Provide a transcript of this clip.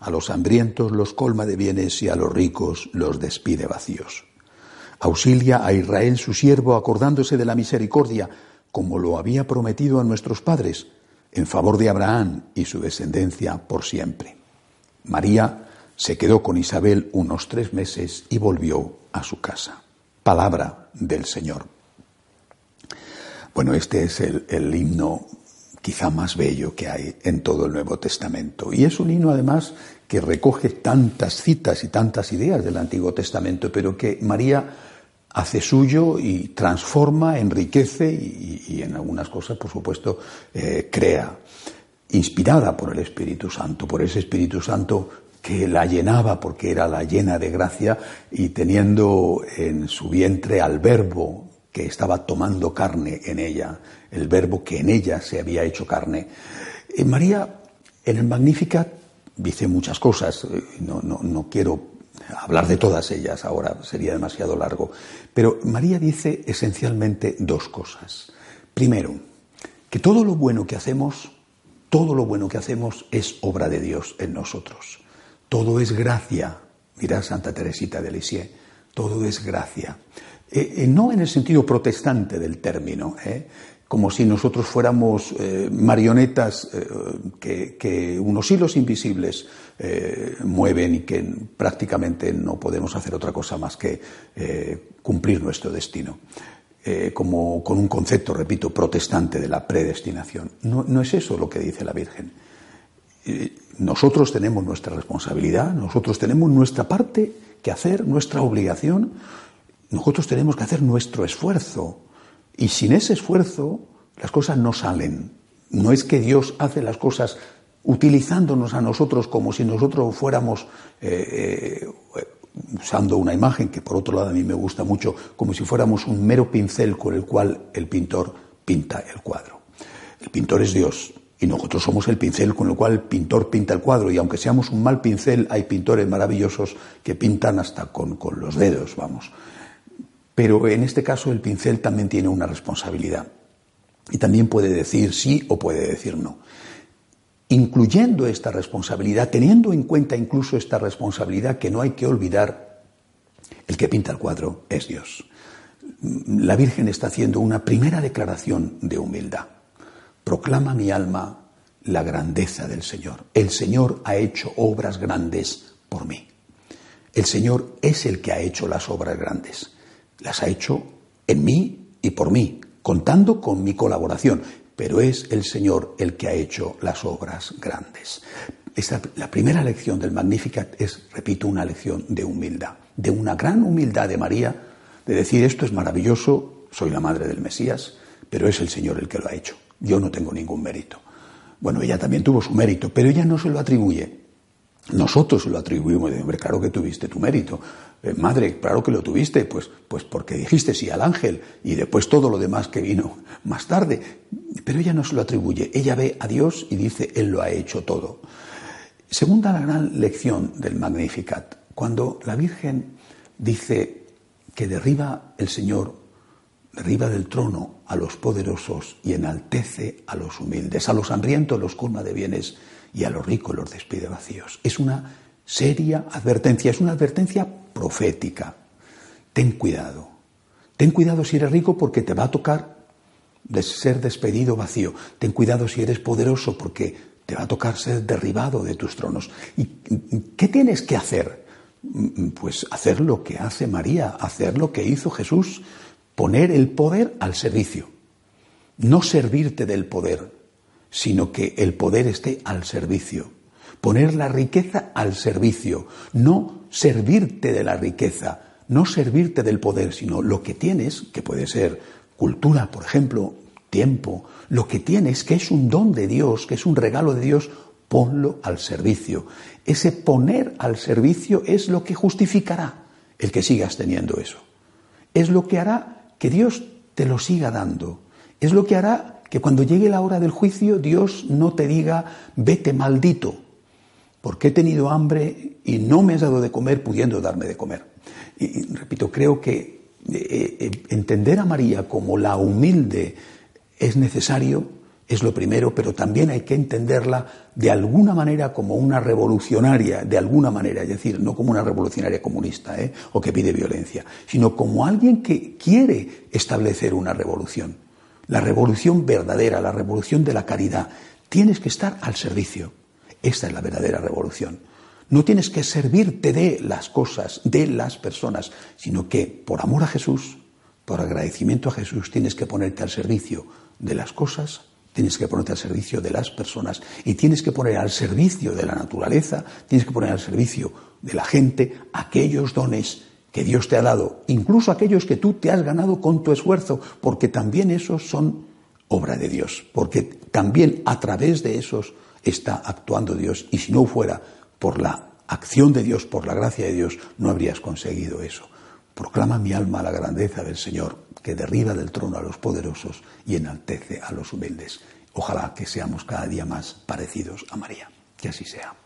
a los hambrientos los colma de bienes y a los ricos los despide vacíos. Auxilia a Israel su siervo acordándose de la misericordia, como lo había prometido a nuestros padres, en favor de Abraham y su descendencia por siempre. María se quedó con Isabel unos tres meses y volvió a su casa. Palabra del Señor. Bueno, este es el, himno quizá más bello que hay en todo el Nuevo Testamento. Y es un himno además que recoge tantas citas y tantas ideas del Antiguo Testamento, pero que María hace suyo y transforma, enriquece y, en algunas cosas, por supuesto, eh, crea, inspirada por el Espíritu Santo, por ese Espíritu Santo que la llenaba porque era la llena de gracia y teniendo en su vientre al verbo que estaba tomando carne en ella, el verbo que en ella se había hecho carne. Eh, María en el Magnificat dice muchas cosas, eh, no, no, no quiero hablar de todas ellas ahora, sería demasiado largo. Pero María dice esencialmente dos cosas. Primero, que todo lo bueno que hacemos, todo lo bueno que hacemos es obra de Dios en nosotros. Todo es gracia. Mira Santa Teresita de Lisieux, todo es gracia. Eh, eh, no en el sentido protestante del término, ¿eh? como si nosotros fuéramos marionetas que, unos hilos invisibles mueven y que prácticamente no podemos hacer otra cosa más que cumplir nuestro destino. como con un concepto, repito, protestante de la predestinación. No es eso lo que dice la Virgen. nosotros tenemos nuestra responsabilidad, nosotros tenemos nuestra parte que hacer, nuestra obligación, nosotros tenemos que hacer nuestro esfuerzo y sin ese esfuerzo las cosas no salen. No es que Dios hace las cosas utilizándonos a nosotros como si nosotros fuéramos, eh, eh, usando una imagen que por otro lado a mí me gusta mucho, como si fuéramos un mero pincel con el cual el pintor pinta el cuadro. El pintor es Dios y nosotros somos el pincel con el cual el pintor pinta el cuadro y aunque seamos un mal pincel hay pintores maravillosos que pintan hasta con, con los dedos, vamos. Pero en este caso el pincel también tiene una responsabilidad. Y también puede decir sí o puede decir no. Incluyendo esta responsabilidad, teniendo en cuenta incluso esta responsabilidad que no hay que olvidar, el que pinta el cuadro es Dios. La Virgen está haciendo una primera declaración de humildad. Proclama mi alma la grandeza del Señor. El Señor ha hecho obras grandes por mí. El Señor es el que ha hecho las obras grandes las ha hecho en mí y por mí, contando con mi colaboración, pero es el Señor el que ha hecho las obras grandes. Esta, la primera lección del Magnificat es, repito, una lección de humildad, de una gran humildad de María, de decir esto es maravilloso, soy la madre del Mesías, pero es el Señor el que lo ha hecho. Yo no tengo ningún mérito. Bueno, ella también tuvo su mérito, pero ella no se lo atribuye. Nosotros lo atribuimos, de, hombre, claro que tuviste tu mérito. Eh, madre, claro que lo tuviste, pues, pues porque dijiste sí al ángel y después todo lo demás que vino más tarde. Pero ella no se lo atribuye, ella ve a Dios y dice, Él lo ha hecho todo. Segunda la gran lección del Magnificat, cuando la Virgen dice que derriba el Señor, derriba del trono a los poderosos y enaltece a los humildes, a los hambrientos los colma de bienes y a los ricos los despide vacíos. Es una seria advertencia, es una advertencia profética. Ten cuidado. Ten cuidado si eres rico porque te va a tocar ser despedido vacío. Ten cuidado si eres poderoso porque te va a tocar ser derribado de tus tronos. ¿Y qué tienes que hacer? Pues hacer lo que hace María, hacer lo que hizo Jesús, poner el poder al servicio. No servirte del poder, sino que el poder esté al servicio. Poner la riqueza al servicio, no servirte de la riqueza, no servirte del poder, sino lo que tienes, que puede ser cultura, por ejemplo, tiempo, lo que tienes, que es un don de Dios, que es un regalo de Dios, ponlo al servicio. Ese poner al servicio es lo que justificará el que sigas teniendo eso. Es lo que hará que Dios te lo siga dando. Es lo que hará que cuando llegue la hora del juicio Dios no te diga, vete maldito, porque he tenido hambre y no me has dado de comer pudiendo darme de comer. Y, repito, creo que eh, eh, entender a María como la humilde es necesario es lo primero, pero también hay que entenderla de alguna manera como una revolucionaria, de alguna manera, es decir, no como una revolucionaria comunista ¿eh? o que pide violencia, sino como alguien que quiere establecer una revolución. La revolución verdadera, la revolución de la caridad. Tienes que estar al servicio. Esta es la verdadera revolución. No tienes que servirte de las cosas, de las personas, sino que por amor a Jesús, por agradecimiento a Jesús, tienes que ponerte al servicio de las cosas tienes que ponerte al servicio de las personas y tienes que poner al servicio de la naturaleza, tienes que poner al servicio de la gente aquellos dones que Dios te ha dado, incluso aquellos que tú te has ganado con tu esfuerzo, porque también esos son obra de Dios, porque también a través de esos está actuando Dios y si no fuera por la acción de Dios, por la gracia de Dios, no habrías conseguido eso. Proclama mi alma la grandeza del Señor, que derriba del trono a los poderosos y enaltece a los humildes. Ojalá que seamos cada día más parecidos a María. Que así sea.